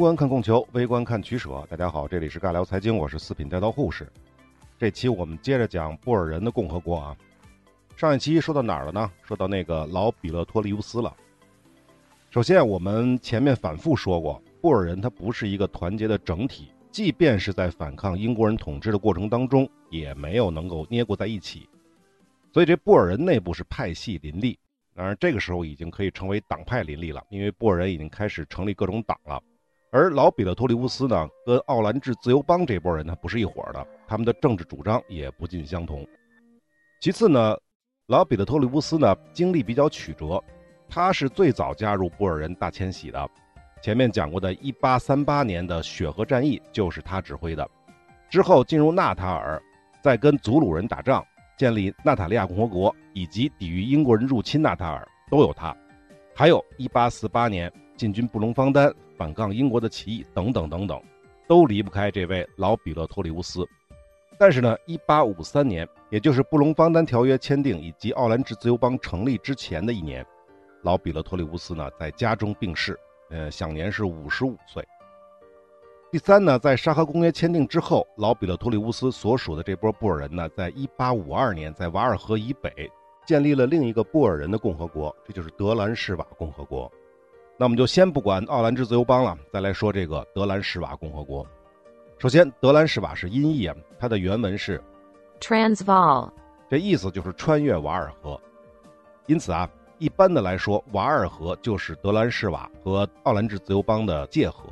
宏观看供求，微观看取舍。大家好，这里是尬聊财经，我是四品带刀护士。这期我们接着讲布尔人的共和国啊。上一期说到哪儿了呢？说到那个老比勒托利乌斯了。首先，我们前面反复说过，布尔人他不是一个团结的整体，即便是在反抗英国人统治的过程当中，也没有能够捏过在一起。所以这布尔人内部是派系林立。当然，这个时候已经可以成为党派林立了，因为布尔人已经开始成立各种党了。而老比勒托利乌斯呢，跟奥兰治自由邦这波人呢不是一伙的，他们的政治主张也不尽相同。其次呢，老比勒托利乌斯呢经历比较曲折，他是最早加入布尔人大迁徙的。前面讲过的1838年的雪河战役就是他指挥的。之后进入纳塔尔，再跟祖鲁人打仗，建立纳塔利亚共和国，以及抵御英国人入侵纳塔尔，都有他。还有1848年进军布隆方丹。反抗英国的起义等等等等，都离不开这位老比勒托利乌斯。但是呢，一八五三年，也就是布隆方丹条约签订以及奥兰治自由邦成立之前的一年，老比勒托利乌斯呢在家中病逝，呃，享年是五十五岁。第三呢，在沙河公约签订之后，老比勒托利乌斯所属的这波布尔人呢，在一八五二年在瓦尔河以北建立了另一个布尔人的共和国，这就是德兰士瓦共和国。那我们就先不管奥兰治自由邦了，再来说这个德兰士瓦共和国。首先，德兰士瓦是音译啊，它的原文是 Transvaal，这意思就是穿越瓦尔河。因此啊，一般的来说，瓦尔河就是德兰士瓦和奥兰治自由邦的界河。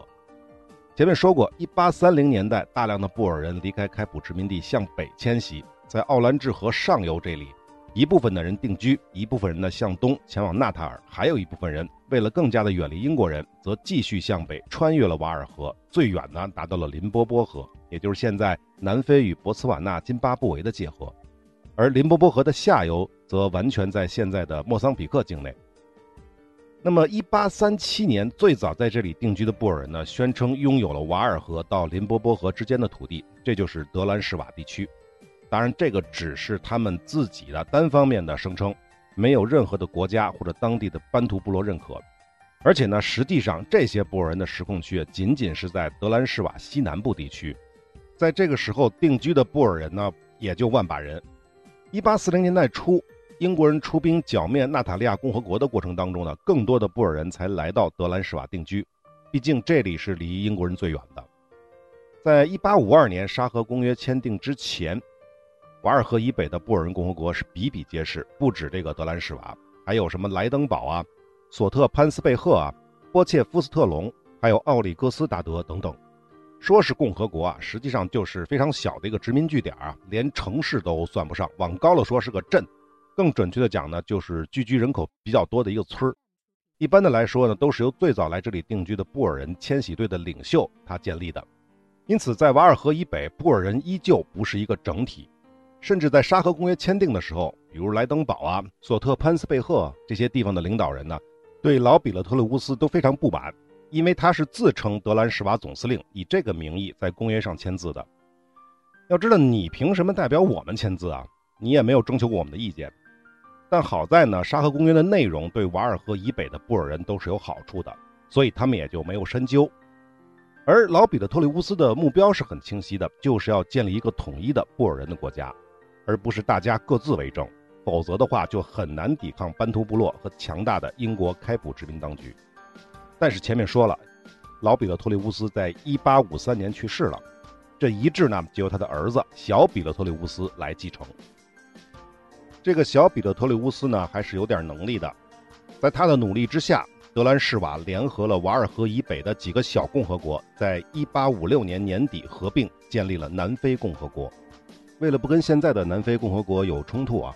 前面说过，一八三零年代，大量的布尔人离开开普殖民地向北迁徙，在奥兰治河上游这里。一部分的人定居，一部分人呢向东前往纳塔尔，还有一部分人为了更加的远离英国人，则继续向北穿越了瓦尔河，最远呢达到了林波波河，也就是现在南非与博茨瓦纳津巴布韦的界河，而林波波河的下游则完全在现在的莫桑比克境内。那么，1837年最早在这里定居的布尔人呢，宣称拥有了瓦尔河到林波波河之间的土地，这就是德兰士瓦地区。当然，这个只是他们自己的单方面的声称，没有任何的国家或者当地的班图部落认可。而且呢，实际上这些布尔人的实控区仅仅是在德兰士瓦西南部地区，在这个时候定居的布尔人呢，也就万把人。一八四零年代初，英国人出兵剿灭纳塔利亚共和国的过程当中呢，更多的布尔人才来到德兰士瓦定居，毕竟这里是离英国人最远的。在一八五二年沙河公约签订之前。瓦尔河以北的布尔人共和国是比比皆是，不止这个德兰士瓦，还有什么莱登堡啊、索特潘斯贝赫啊、波切夫斯特隆，还有奥里戈斯达德等等。说是共和国啊，实际上就是非常小的一个殖民据点啊，连城市都算不上。往高了说是个镇，更准确的讲呢，就是聚居人口比较多的一个村儿。一般的来说呢，都是由最早来这里定居的布尔人迁徙队的领袖他建立的。因此，在瓦尔河以北，布尔人依旧不是一个整体。甚至在沙河公约签订的时候，比如莱登堡啊、索特潘斯贝赫这些地方的领导人呢，对老比勒特勒乌斯都非常不满，因为他是自称德兰士瓦总司令，以这个名义在公约上签字的。要知道，你凭什么代表我们签字啊？你也没有征求过我们的意见。但好在呢，沙河公约的内容对瓦尔河以北的布尔人都是有好处的，所以他们也就没有深究。而老比勒托利乌斯的目标是很清晰的，就是要建立一个统一的布尔人的国家。而不是大家各自为政，否则的话就很难抵抗班图部落和强大的英国开普殖民当局。但是前面说了，老比勒托利乌斯在1853年去世了，这遗志呢就由他的儿子小比勒托利乌斯来继承。这个小比勒托利乌斯呢还是有点能力的，在他的努力之下，德兰士瓦联合了瓦尔河以北的几个小共和国，在1856年年底合并建立了南非共和国。为了不跟现在的南非共和国有冲突啊，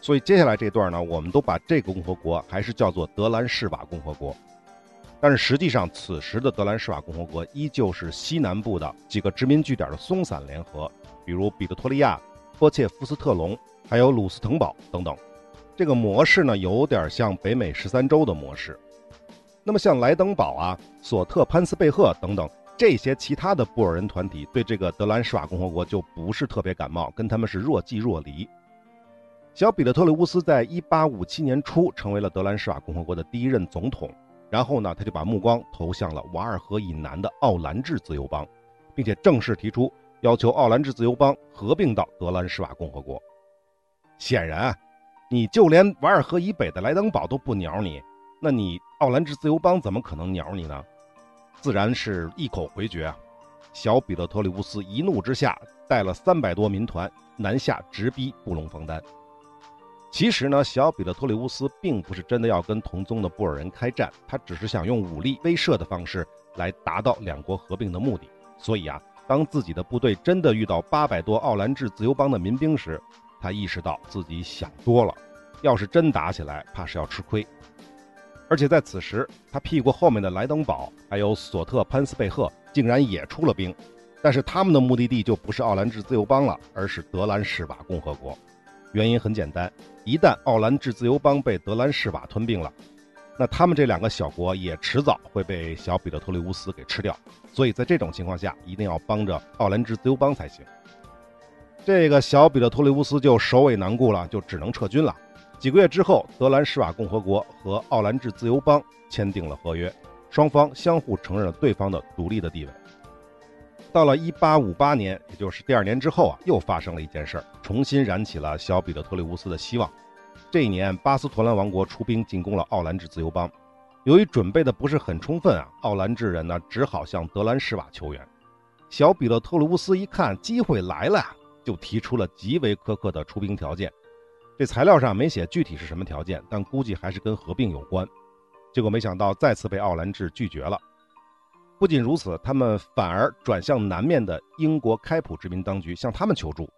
所以接下来这段呢，我们都把这个共和国还是叫做德兰士瓦共和国。但是实际上，此时的德兰士瓦共和国依旧是西南部的几个殖民据点的松散联合，比如彼得托利亚、波切夫斯特隆，还有鲁斯滕堡等等。这个模式呢，有点像北美十三州的模式。那么像莱登堡啊、索特潘斯贝赫等等。这些其他的布尔人团体对这个德兰士瓦共和国就不是特别感冒，跟他们是若即若离。小彼得特里乌斯在1857年初成为了德兰士瓦共和国的第一任总统，然后呢，他就把目光投向了瓦尔河以南的奥兰治自由邦，并且正式提出要求奥兰治自由邦合并到德兰士瓦共和国。显然啊，你就连瓦尔河以北的莱登堡都不鸟你，那你奥兰治自由邦怎么可能鸟你呢？自然是一口回绝啊！小彼得托里乌斯一怒之下，带了三百多民团南下直逼布隆冯丹。其实呢，小彼得托里乌斯并不是真的要跟同宗的布尔人开战，他只是想用武力威慑的方式来达到两国合并的目的。所以啊，当自己的部队真的遇到八百多奥兰治自由邦的民兵时，他意识到自己想多了，要是真打起来，怕是要吃亏。而且在此时，他屁股后面的莱登堡还有索特潘斯贝赫竟然也出了兵，但是他们的目的地就不是奥兰治自由邦了，而是德兰士瓦共和国。原因很简单，一旦奥兰治自由邦被德兰士瓦吞并了，那他们这两个小国也迟早会被小彼得托利乌斯给吃掉。所以在这种情况下，一定要帮着奥兰治自由邦才行。这个小彼得托利乌斯就首尾难顾了，就只能撤军了。几个月之后，德兰士瓦共和国和奥兰治自由邦签订了合约，双方相互承认了对方的独立的地位。到了1858年，也就是第二年之后啊，又发生了一件事儿，重新燃起了小彼得特利乌斯的希望。这一年，巴斯托兰王国出兵进攻了奥兰治自由邦，由于准备的不是很充分啊，奥兰治人呢只好向德兰士瓦求援。小彼得特鲁乌斯一看机会来了，就提出了极为苛刻的出兵条件。这材料上没写具体是什么条件，但估计还是跟合并有关。结果没想到再次被奥兰治拒绝了。不仅如此，他们反而转向南面的英国开普殖民当局，向他们求助。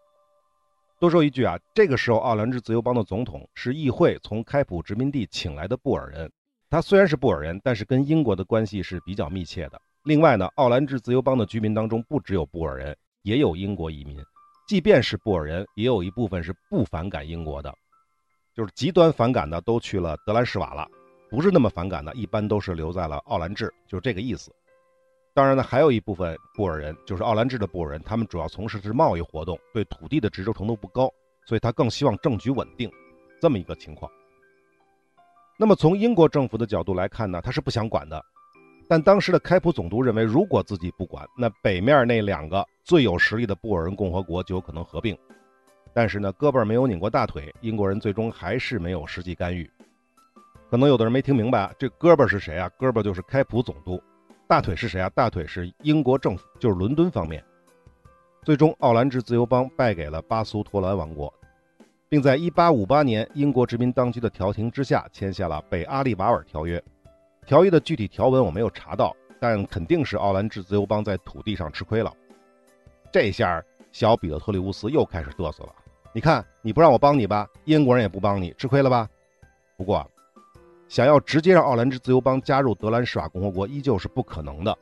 多说一句啊，这个时候奥兰治自由邦的总统是议会从开普殖民地请来的布尔人。他虽然是布尔人，但是跟英国的关系是比较密切的。另外呢，奥兰治自由邦的居民当中不只有布尔人，也有英国移民。即便是布尔人，也有一部分是不反感英国的，就是极端反感的都去了德兰士瓦了，不是那么反感的，一般都是留在了奥兰治，就是这个意思。当然呢，还有一部分布尔人，就是奥兰治的布尔人，他们主要从事的是贸易活动，对土地的执着程度不高，所以他更希望政局稳定，这么一个情况。那么从英国政府的角度来看呢，他是不想管的，但当时的开普总督认为，如果自己不管，那北面那两个最有实力的布尔人共和国就有可能合并。但是呢，胳膊没有拧过大腿，英国人最终还是没有实际干预。可能有的人没听明白，这胳膊是谁啊？胳膊就是开普总督。大腿是谁啊？大腿是英国政府，就是伦敦方面。最终，奥兰治自由邦败给了巴苏托兰王国，并在1858年英国殖民当局的调停之下签下了《北阿利瓦尔条约》。条约的具体条文我没有查到，但肯定是奥兰治自由邦在土地上吃亏了。这下，小彼得托里乌斯又开始嘚瑟了。你看，你不让我帮你吧，英国人也不帮你，吃亏了吧？不过。想要直接让奥兰治自由邦加入德兰士瓦共和国依旧是不可能的，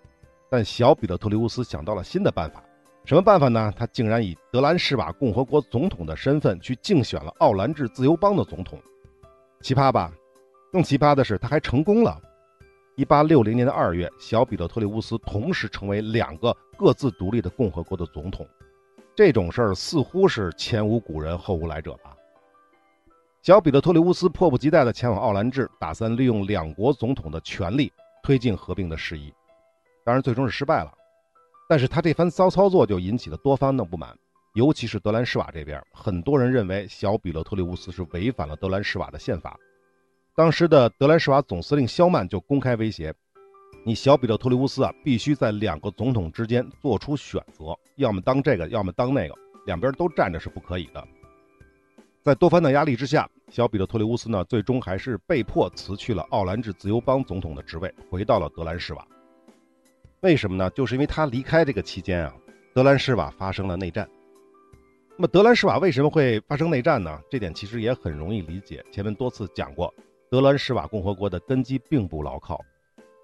但小彼得托里乌斯想到了新的办法，什么办法呢？他竟然以德兰士瓦共和国总统的身份去竞选了奥兰治自由邦的总统，奇葩吧？更奇葩的是，他还成功了。一八六零年的二月，小彼得托利乌斯同时成为两个各自独立的共和国的总统，这种事儿似乎是前无古人后无来者吧？小彼得托利乌斯迫不及待地前往奥兰治，打算利用两国总统的权力推进合并的事宜。当然，最终是失败了。但是他这番骚操作就引起了多方的不满，尤其是德兰士瓦这边，很多人认为小彼得托利乌斯是违反了德兰士瓦的宪法。当时的德兰士瓦总司令肖曼就公开威胁：“你小彼得托利乌斯啊，必须在两个总统之间做出选择，要么当这个，要么当那个，两边都站着是不可以的。”在多番的压力之下，小彼得托利乌斯呢，最终还是被迫辞去了奥兰治自由邦总统的职位，回到了德兰士瓦。为什么呢？就是因为他离开这个期间啊，德兰士瓦发生了内战。那么德兰士瓦为什么会发生内战呢？这点其实也很容易理解。前面多次讲过，德兰士瓦共和国的根基并不牢靠，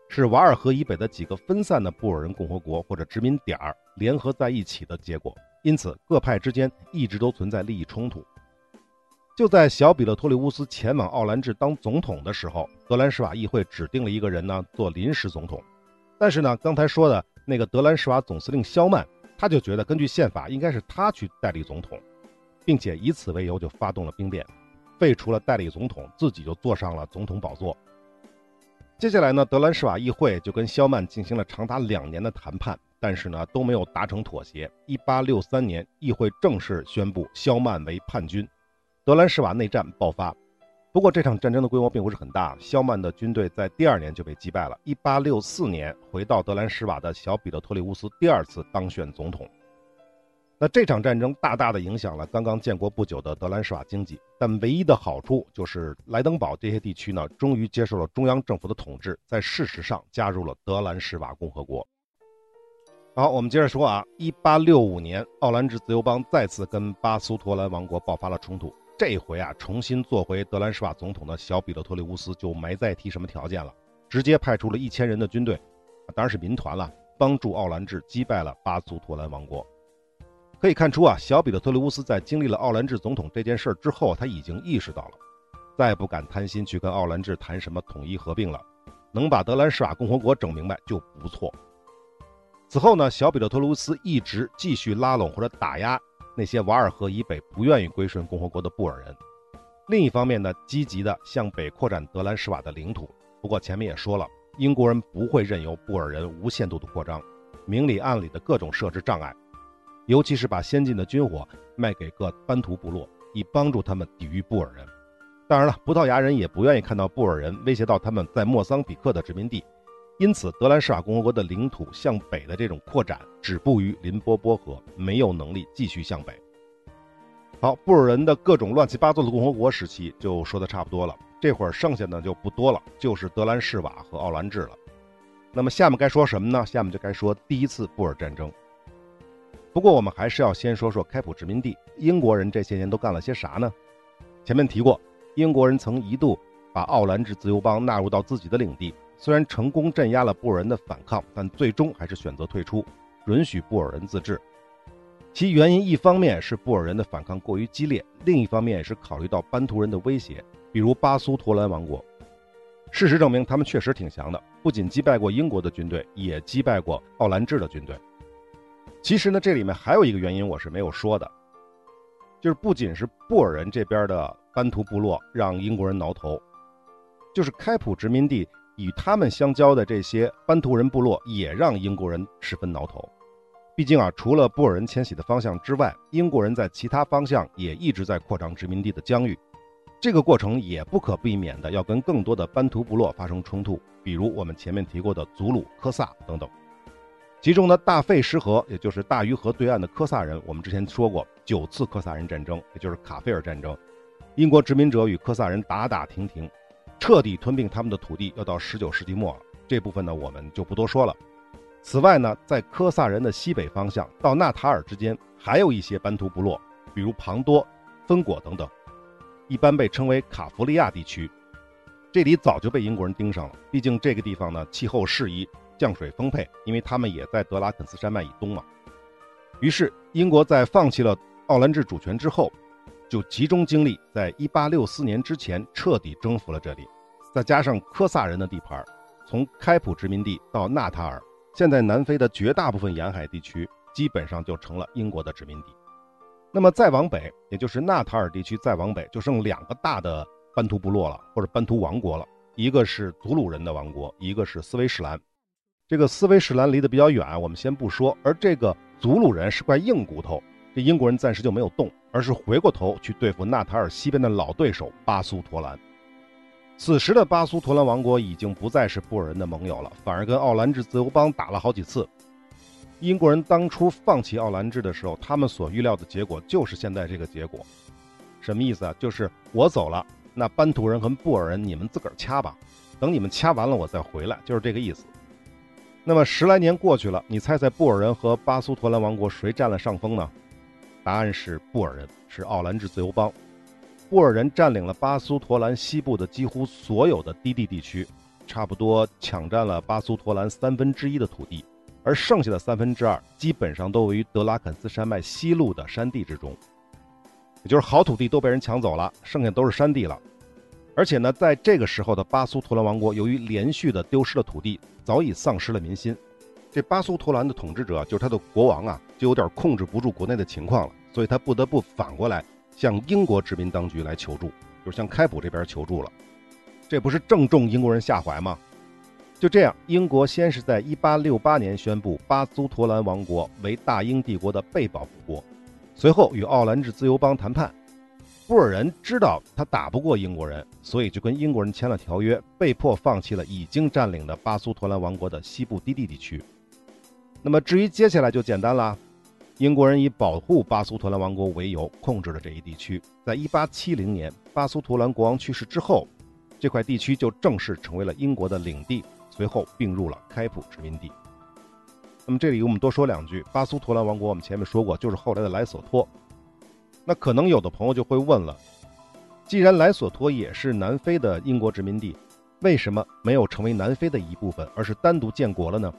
是瓦尔河以北的几个分散的布尔人共和国或者殖民点儿联合在一起的结果，因此各派之间一直都存在利益冲突。就在小彼勒托利乌斯前往奥兰治当总统的时候，德兰士瓦议会指定了一个人呢做临时总统。但是呢，刚才说的那个德兰士瓦总司令肖曼，他就觉得根据宪法应该是他去代理总统，并且以此为由就发动了兵变，废除了代理总统，自己就坐上了总统宝座。接下来呢，德兰士瓦议会就跟肖曼进行了长达两年的谈判，但是呢都没有达成妥协。一八六三年，议会正式宣布肖曼为叛军，德兰士瓦内战爆发。不过这场战争的规模并不是很大，肖曼的军队在第二年就被击败了。一八六四年，回到德兰士瓦的小彼得托利乌斯第二次当选总统。那这场战争大大的影响了刚刚建国不久的德兰士瓦经济，但唯一的好处就是莱登堡这些地区呢，终于接受了中央政府的统治，在事实上加入了德兰士瓦共和国。好，我们接着说啊，一八六五年，奥兰治自由邦再次跟巴苏托兰王国爆发了冲突，这回啊，重新做回德兰士瓦总统的小彼得托利乌斯就没再提什么条件了，直接派出了一千人的军队，当然是民团了，帮助奥兰治击败了巴苏托兰王国。可以看出啊，小彼得托利乌斯在经历了奥兰治总统这件事之后，他已经意识到了，再不敢贪心去跟奥兰治谈什么统一合并了，能把德兰士瓦共和国整明白就不错。此后呢，小彼得托利乌斯一直继续拉拢或者打压那些瓦尔河以北不愿意归顺共和国的布尔人，另一方面呢，积极的向北扩展德兰士瓦的领土。不过前面也说了，英国人不会任由布尔人无限度的扩张，明里暗里的各种设置障碍。尤其是把先进的军火卖给各班图部落，以帮助他们抵御布尔人。当然了，葡萄牙人也不愿意看到布尔人威胁到他们在莫桑比克的殖民地，因此德兰士瓦共和国的领土向北的这种扩展止步于林波波河，没有能力继续向北。好，布尔人的各种乱七八糟的共和国时期就说的差不多了，这会儿剩下的就不多了，就是德兰士瓦和奥兰治了。那么下面该说什么呢？下面就该说第一次布尔战争。不过，我们还是要先说说开普殖民地。英国人这些年都干了些啥呢？前面提过，英国人曾一度把奥兰治自由邦纳入到自己的领地，虽然成功镇压了布尔人的反抗，但最终还是选择退出，允许布尔人自治。其原因一方面是布尔人的反抗过于激烈，另一方面也是考虑到班图人的威胁，比如巴苏托兰王国。事实证明，他们确实挺强的，不仅击败过英国的军队，也击败过奥兰治的军队。其实呢，这里面还有一个原因我是没有说的，就是不仅是布尔人这边的班图部落让英国人挠头，就是开普殖民地与他们相交的这些班图人部落也让英国人十分挠头。毕竟啊，除了布尔人迁徙的方向之外，英国人在其他方向也一直在扩张殖民地的疆域，这个过程也不可避免的要跟更多的班图部落发生冲突，比如我们前面提过的祖鲁、科萨等等。其中呢，大费什河，也就是大鱼河对岸的科萨人，我们之前说过九次科萨人战争，也就是卡菲尔战争，英国殖民者与科萨人打打停停，彻底吞并他们的土地，要到十九世纪末了。这部分呢，我们就不多说了。此外呢，在科萨人的西北方向到纳塔尔之间，还有一些班图部落，比如庞多、芬果等等，一般被称为卡弗利亚地区。这里早就被英国人盯上了，毕竟这个地方呢，气候适宜。降水丰沛，因为他们也在德拉肯斯山脉以东嘛。于是，英国在放弃了奥兰治主权之后，就集中精力在1864年之前彻底征服了这里。再加上科萨人的地盘，从开普殖民地到纳塔尔，现在南非的绝大部分沿海地区基本上就成了英国的殖民地。那么再往北，也就是纳塔尔地区再往北，就剩两个大的班图部落了，或者班图王国了。一个是祖鲁人的王国，一个是斯威士兰。这个斯威士兰离得比较远，我们先不说。而这个祖鲁人是块硬骨头，这英国人暂时就没有动，而是回过头去对付纳塔尔西边的老对手巴苏托兰。此时的巴苏托兰王国已经不再是布尔人的盟友了，反而跟奥兰治自由邦打了好几次。英国人当初放弃奥兰治的时候，他们所预料的结果就是现在这个结果。什么意思啊？就是我走了，那班图人和布尔人你们自个儿掐吧，等你们掐完了我再回来，就是这个意思。那么十来年过去了，你猜猜布尔人和巴苏托兰王国谁占了上风呢？答案是布尔人，是奥兰治自由邦。布尔人占领了巴苏托兰西部的几乎所有的低地地区，差不多抢占了巴苏托兰三分之一的土地，而剩下的三分之二基本上都位于德拉肯斯山脉西麓的山地之中，也就是好土地都被人抢走了，剩下都是山地了。而且呢，在这个时候的巴苏图兰王国，由于连续的丢失了土地，早已丧失了民心。这巴苏图兰的统治者，就是他的国王啊，就有点控制不住国内的情况了，所以他不得不反过来向英国殖民当局来求助，就是向开普这边求助了。这不是正中英国人下怀吗？就这样，英国先是在1868年宣布巴苏陀兰王国为大英帝国的被保护国，随后与奥兰治自由邦谈判。布尔人知道他打不过英国人，所以就跟英国人签了条约，被迫放弃了已经占领的巴苏陀兰王国的西部低地地区。那么至于接下来就简单了，英国人以保护巴苏陀兰王国为由控制了这一地区。在1870年，巴苏陀兰国王去世之后，这块地区就正式成为了英国的领地，随后并入了开普殖民地。那么这里我们多说两句，巴苏陀兰王国我们前面说过，就是后来的莱索托。那可能有的朋友就会问了：既然莱索托也是南非的英国殖民地，为什么没有成为南非的一部分，而是单独建国了呢？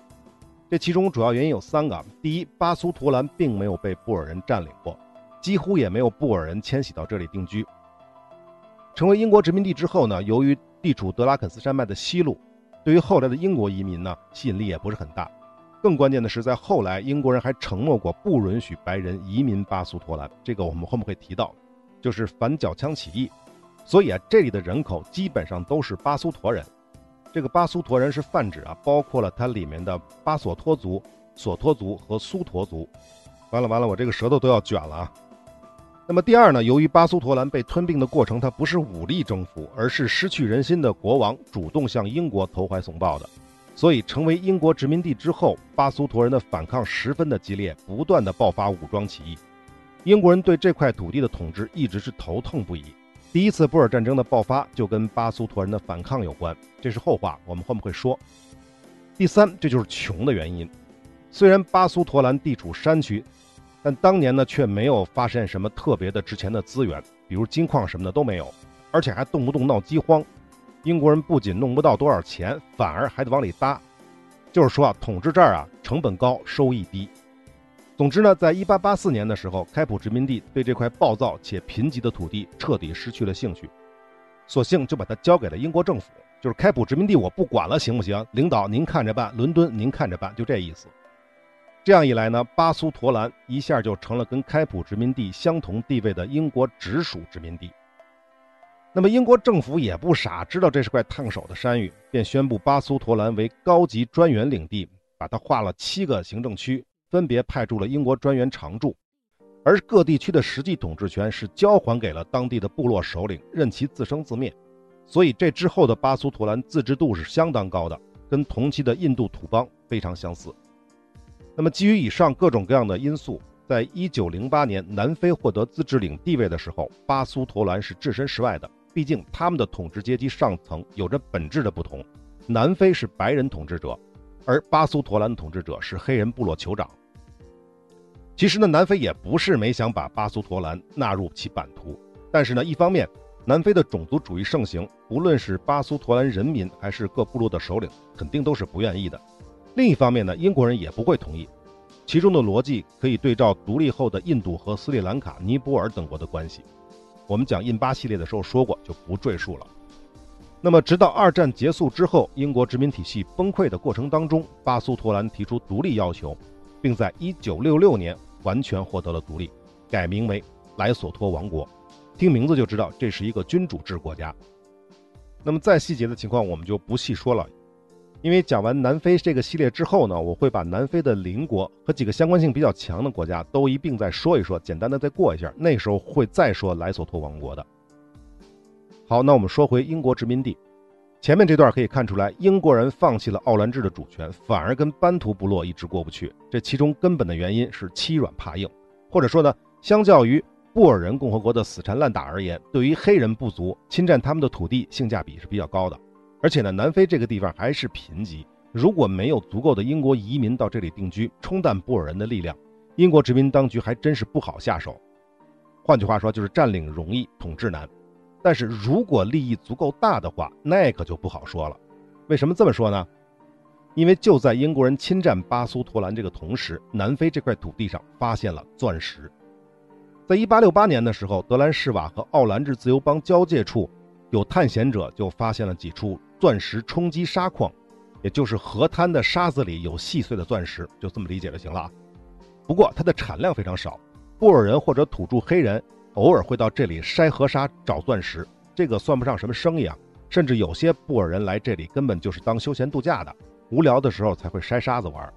这其中主要原因有三个：第一，巴苏图兰并没有被布尔人占领过，几乎也没有布尔人迁徙到这里定居。成为英国殖民地之后呢，由于地处德拉肯斯山脉的西路，对于后来的英国移民呢，吸引力也不是很大。更关键的是，在后来，英国人还承诺过不允许白人移民巴苏托兰，这个我们后面会提到，就是反缴枪起义。所以啊，这里的人口基本上都是巴苏陀人。这个巴苏陀人是泛指啊，包括了它里面的巴索托族、索托族和苏陀族。完了完了，我这个舌头都要卷了啊！那么第二呢，由于巴苏陀兰被吞并的过程，它不是武力征服，而是失去人心的国王主动向英国投怀送抱的。所以，成为英国殖民地之后，巴苏陀人的反抗十分的激烈，不断的爆发武装起义。英国人对这块土地的统治一直是头痛不已。第一次布尔战争的爆发就跟巴苏陀人的反抗有关，这是后话，我们后面会说。第三，这就是穷的原因。虽然巴苏陀兰地处山区，但当年呢却没有发现什么特别的值钱的资源，比如金矿什么的都没有，而且还动不动闹饥荒。英国人不仅弄不到多少钱，反而还得往里搭，就是说啊，统治这儿啊，成本高，收益低。总之呢，在一八八四年的时候，开普殖民地对这块暴躁且贫瘠的土地彻底失去了兴趣，索性就把它交给了英国政府，就是开普殖民地我不管了，行不行？领导您看着办，伦敦您看着办，就这意思。这样一来呢，巴苏陀兰一下就成了跟开普殖民地相同地位的英国直属殖民地。那么英国政府也不傻，知道这是块烫手的山芋，便宣布巴苏陀兰为高级专员领地，把它划了七个行政区，分别派驻了英国专员常驻，而各地区的实际统治权是交还给了当地的部落首领，任其自生自灭。所以这之后的巴苏陀兰自治度是相当高的，跟同期的印度土邦非常相似。那么基于以上各种各样的因素。在一九零八年，南非获得自治领地位的时候，巴苏陀兰是置身事外的。毕竟他们的统治阶级上层有着本质的不同，南非是白人统治者，而巴苏陀兰统治者是黑人部落酋长。其实呢，南非也不是没想把巴苏陀兰纳入其版图，但是呢，一方面南非的种族主义盛行，无论是巴苏陀兰人民还是各部落的首领，肯定都是不愿意的；另一方面呢，英国人也不会同意。其中的逻辑可以对照独立后的印度和斯里兰卡、尼泊尔等国的关系。我们讲印巴系列的时候说过，就不赘述了。那么，直到二战结束之后，英国殖民体系崩溃的过程当中，巴苏托兰提出独立要求，并在1966年完全获得了独立，改名为莱索托王国。听名字就知道这是一个君主制国家。那么，再细节的情况我们就不细说了，因为讲完南非这个系列之后呢，我会把南非的邻国和几个相关性比较强的国家都一并再说一说，简单的再过一下。那时候会再说莱索托王国的。好，那我们说回英国殖民地，前面这段可以看出来，英国人放弃了奥兰治的主权，反而跟班图部落一直过不去。这其中根本的原因是欺软怕硬，或者说呢，相较于布尔人共和国的死缠烂打而言，对于黑人部族侵占他们的土地性价比是比较高的。而且呢，南非这个地方还是贫瘠，如果没有足够的英国移民到这里定居，冲淡布尔人的力量，英国殖民当局还真是不好下手。换句话说，就是占领容易，统治难。但是如果利益足够大的话，那可就不好说了。为什么这么说呢？因为就在英国人侵占巴苏托兰这个同时，南非这块土地上发现了钻石。在1868年的时候，德兰士瓦和奥兰治自由邦交界处。有探险者就发现了几处钻石冲击沙矿，也就是河滩的沙子里有细碎的钻石，就这么理解就行了啊。不过它的产量非常少，布尔人或者土著黑人偶尔会到这里筛河沙找钻石，这个算不上什么生意啊。甚至有些布尔人来这里根本就是当休闲度假的，无聊的时候才会筛沙子玩。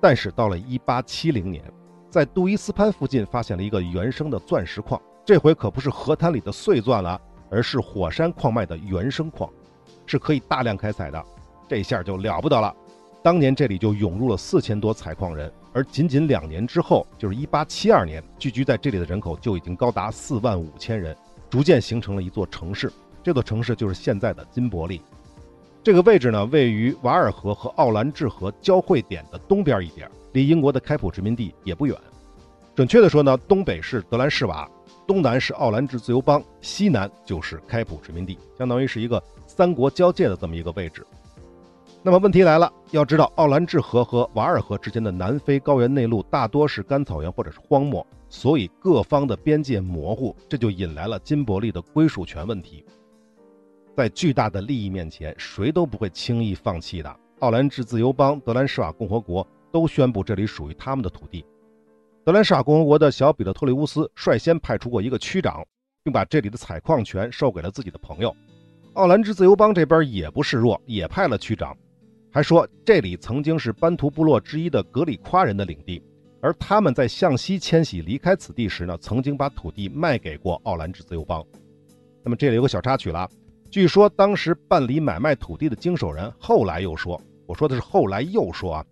但是到了1870年，在杜伊斯潘附近发现了一个原生的钻石矿，这回可不是河滩里的碎钻了，而是火山矿脉的原生矿，是可以大量开采的。这下就了不得了，当年这里就涌入了四千多采矿人，而仅仅两年之后，就是一八七二年，聚居在这里的人口就已经高达四万五千人，逐渐形成了一座城市。这座城市就是现在的金伯利。这个位置呢，位于瓦尔河和奥兰治河交汇点的东边一点，离英国的开普殖民地也不远。准确的说呢，东北是德兰士瓦，东南是奥兰治自由邦，西南就是开普殖民地，相当于是一个三国交界的这么一个位置。那么问题来了，要知道奥兰治河和瓦尔河之间的南非高原内陆大多是干草原或者是荒漠，所以各方的边界模糊，这就引来了金伯利的归属权问题。在巨大的利益面前，谁都不会轻易放弃的。奥兰治自由邦、德兰士瓦共和国都宣布这里属于他们的土地。德兰士瓦共和国的小彼得特雷乌斯率先派出过一个区长，并把这里的采矿权授给了自己的朋友。奥兰治自由邦这边也不示弱，也派了区长，还说这里曾经是班图部落之一的格里夸人的领地，而他们在向西迁徙离开此地时呢，曾经把土地卖给过奥兰治自由邦。那么这里有个小插曲了。据说当时办理买卖土地的经手人后来又说：“我说的是后来又说啊，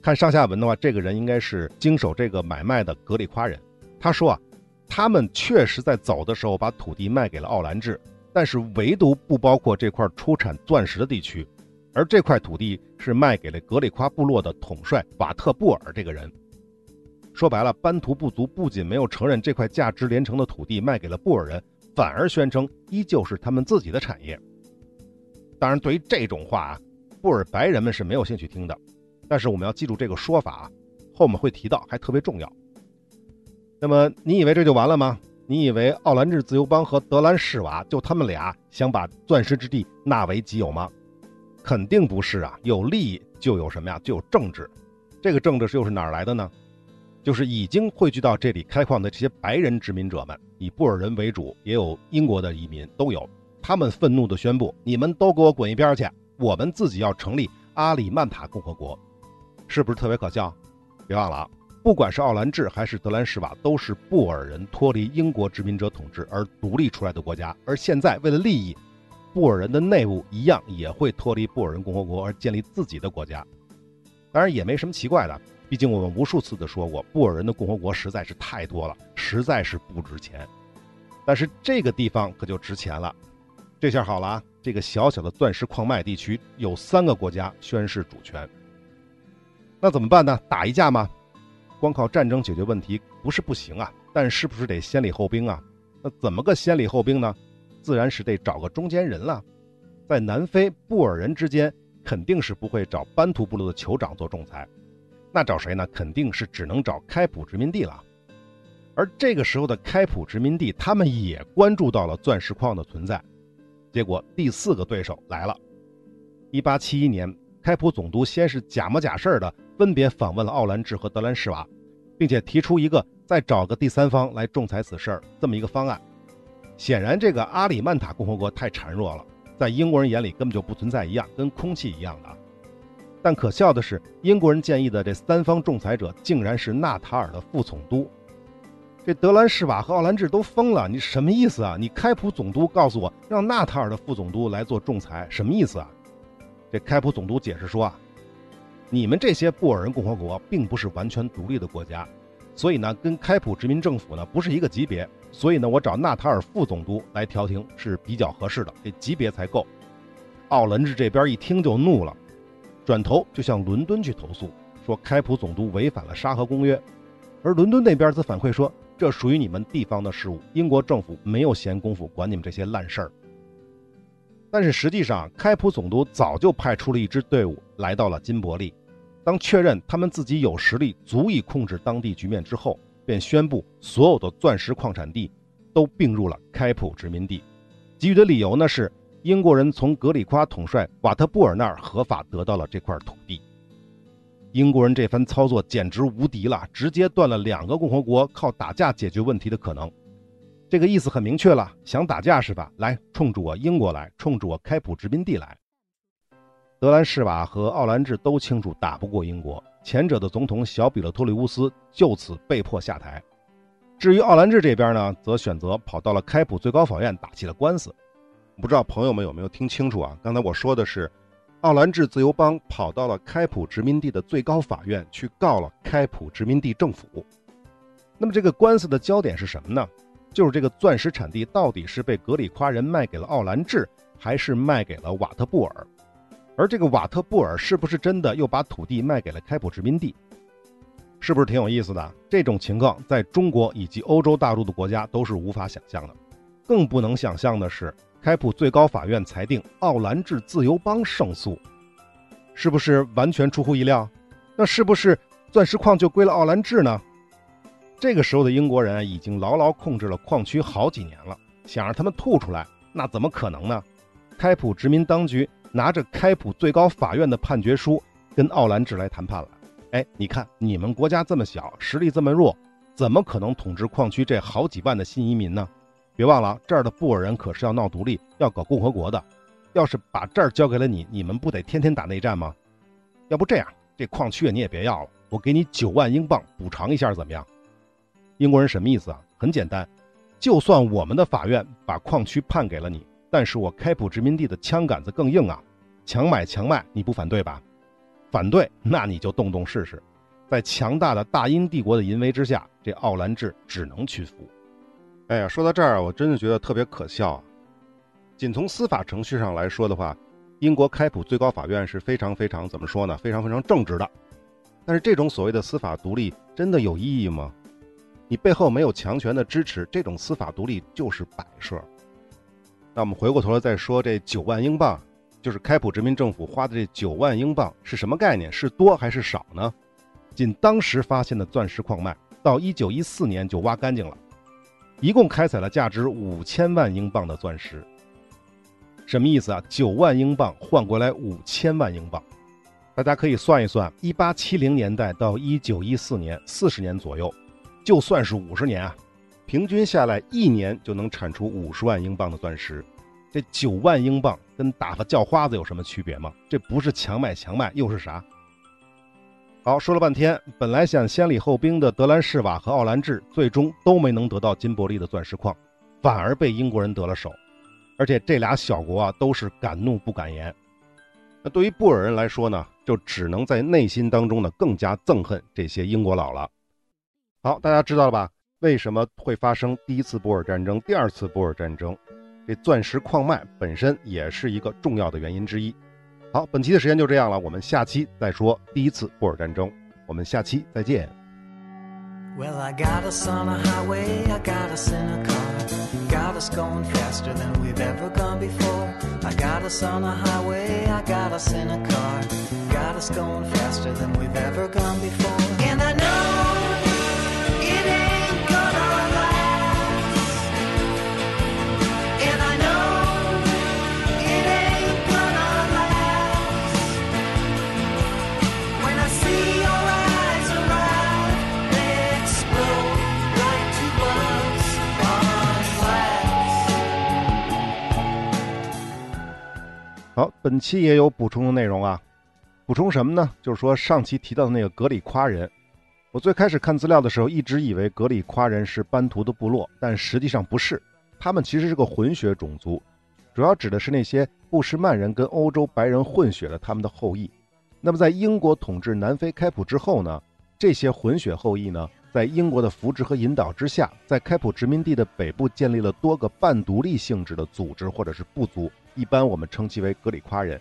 看上下文的话，这个人应该是经手这个买卖的格里夸人。他说啊，他们确实在走的时候把土地卖给了奥兰治，但是唯独不包括这块出产钻石的地区，而这块土地是卖给了格里夸部落的统帅瓦特布尔这个人。说白了，班图部族不仅没有承认这块价值连城的土地卖给了布尔人。”反而宣称依旧是他们自己的产业。当然，对于这种话啊，布尔白人们是没有兴趣听的。但是我们要记住这个说法啊，后面会提到，还特别重要。那么，你以为这就完了吗？你以为奥兰治自由邦和德兰士瓦就他们俩想把钻石之地纳为己有吗？肯定不是啊！有利益就有什么呀？就有政治。这个政治又是哪儿来的呢？就是已经汇聚到这里开矿的这些白人殖民者们，以布尔人为主，也有英国的移民，都有。他们愤怒地宣布：“你们都给我滚一边去！我们自己要成立阿里曼塔共和国。”是不是特别可笑？别忘了啊，不管是奥兰治还是德兰士瓦，都是布尔人脱离英国殖民者统治而独立出来的国家。而现在为了利益，布尔人的内部一样也会脱离布尔人共和国而建立自己的国家。当然也没什么奇怪的。毕竟我们无数次的说过，布尔人的共和国实在是太多了，实在是不值钱。但是这个地方可就值钱了。这下好了啊，这个小小的钻石矿脉地区有三个国家宣誓主权。那怎么办呢？打一架吗？光靠战争解决问题不是不行啊，但是不是得先礼后兵啊？那怎么个先礼后兵呢？自然是得找个中间人了。在南非，布尔人之间肯定是不会找班图部落的酋长做仲裁。那找谁呢？肯定是只能找开普殖民地了。而这个时候的开普殖民地，他们也关注到了钻石矿的存在。结果第四个对手来了。一八七一年，开普总督先是假模假式的分别访问了奥兰治和德兰士瓦，并且提出一个再找个第三方来仲裁此事儿这么一个方案。显然，这个阿里曼塔共和国太孱弱了，在英国人眼里根本就不存在一样，跟空气一样的。但可笑的是，英国人建议的这三方仲裁者竟然是纳塔尔的副总督。这德兰士瓦和奥兰治都疯了，你什么意思啊？你开普总督告诉我，让纳塔尔的副总督来做仲裁，什么意思啊？这开普总督解释说啊，你们这些布尔人共和国并不是完全独立的国家，所以呢，跟开普殖民政府呢不是一个级别，所以呢，我找纳塔尔副总督来调停是比较合适的，这级别才够。奥兰治这边一听就怒了。转头就向伦敦去投诉，说开普总督违反了沙河公约，而伦敦那边则反馈说，这属于你们地方的事务，英国政府没有闲工夫管你们这些烂事儿。但是实际上，开普总督早就派出了一支队伍来到了金伯利，当确认他们自己有实力足以控制当地局面之后，便宣布所有的钻石矿产地都并入了开普殖民地，给予的理由呢是。英国人从格里夸统帅瓦特布尔那儿合法得到了这块土地。英国人这番操作简直无敌了，直接断了两个共和国靠打架解决问题的可能。这个意思很明确了，想打架是吧？来，冲着我英国来，冲着我开普殖民地来。德兰士瓦和奥兰治都清楚打不过英国，前者的总统小比勒托里乌斯就此被迫下台。至于奥兰治这边呢，则选择跑到了开普最高法院打起了官司。不知道朋友们有没有听清楚啊？刚才我说的是，奥兰治自由邦跑到了开普殖民地的最高法院去告了开普殖民地政府。那么这个官司的焦点是什么呢？就是这个钻石产地到底是被格里夸人卖给了奥兰治，还是卖给了瓦特布尔？而这个瓦特布尔是不是真的又把土地卖给了开普殖民地？是不是挺有意思的？这种情况在中国以及欧洲大陆的国家都是无法想象的。更不能想象的是，开普最高法院裁定奥兰治自由邦胜诉，是不是完全出乎意料？那是不是钻石矿就归了奥兰治呢？这个时候的英国人已经牢牢控制了矿区好几年了，想让他们吐出来，那怎么可能呢？开普殖民当局拿着开普最高法院的判决书跟奥兰治来谈判了。哎，你看你们国家这么小，实力这么弱，怎么可能统治矿区这好几万的新移民呢？别忘了，这儿的布尔人可是要闹独立、要搞共和国的。要是把这儿交给了你，你们不得天天打内战吗？要不这样，这矿区你也别要了，我给你九万英镑补偿一下，怎么样？英国人什么意思啊？很简单，就算我们的法院把矿区判给了你，但是我开普殖民地的枪杆子更硬啊，强买强卖，你不反对吧？反对，那你就动动试试。在强大的大英帝国的淫威之下，这奥兰治只能屈服。哎呀，说到这儿，我真的觉得特别可笑啊！仅从司法程序上来说的话，英国开普最高法院是非常非常怎么说呢？非常非常正直的。但是这种所谓的司法独立真的有意义吗？你背后没有强权的支持，这种司法独立就是摆设。那我们回过头来再说，这九万英镑，就是开普殖民政府花的这九万英镑是什么概念？是多还是少呢？仅当时发现的钻石矿脉，到一九一四年就挖干净了，一共开采了价值五千万英镑的钻石。什么意思啊？九万英镑换过来五千万英镑，大家可以算一算，一八七零年代到一九一四年，四十年左右。就算是五十年啊，平均下来一年就能产出五十万英镑的钻石，这九万英镑跟打发叫花子有什么区别吗？这不是强买强卖又是啥？好，说了半天，本来想先礼后兵的德兰士瓦和奥兰治，最终都没能得到金伯利的钻石矿，反而被英国人得了手，而且这俩小国啊都是敢怒不敢言。那对于布尔人来说呢，就只能在内心当中呢更加憎恨这些英国佬了。好，大家知道了吧？为什么会发生第一次波尔战争、第二次波尔战争？这钻石矿脉本身也是一个重要的原因之一。好，本期的时间就这样了，我们下期再说第一次波尔战争。我们下期再见。好，本期也有补充的内容啊。补充什么呢？就是说上期提到的那个格里夸人，我最开始看资料的时候，一直以为格里夸人是班图的部落，但实际上不是，他们其实是个混血种族，主要指的是那些布什曼人跟欧洲白人混血的他们的后裔。那么在英国统治南非开普之后呢，这些混血后裔呢，在英国的扶植和引导之下，在开普殖民地的北部建立了多个半独立性质的组织或者是部族。一般我们称其为格里夸人。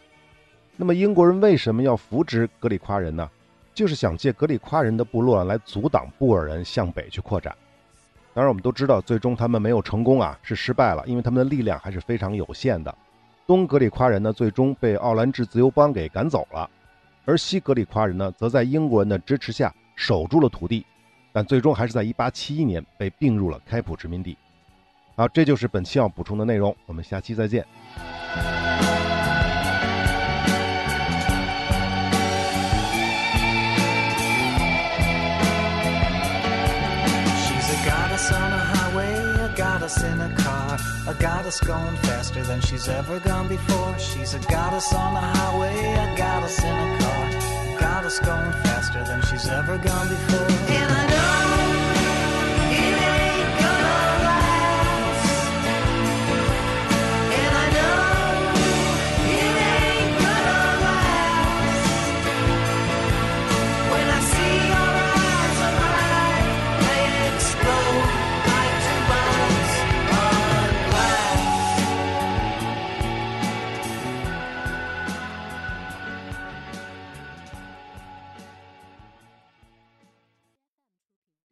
那么英国人为什么要扶植格里夸人呢？就是想借格里夸人的部落来阻挡布尔人向北去扩展。当然，我们都知道，最终他们没有成功啊，是失败了，因为他们的力量还是非常有限的。东格里夸人呢，最终被奥兰治自由邦给赶走了，而西格里夸人呢，则在英国人的支持下守住了土地，但最终还是在1871年被并入了开普殖民地。好，这就是本期要补充的内容，我们下期再见。She's a goddess on a highway, a goddess goddess going faster than she's ever gone before. She's a goddess on the highway, a goddess in a car. A goddess going faster than she's ever gone before. And I know.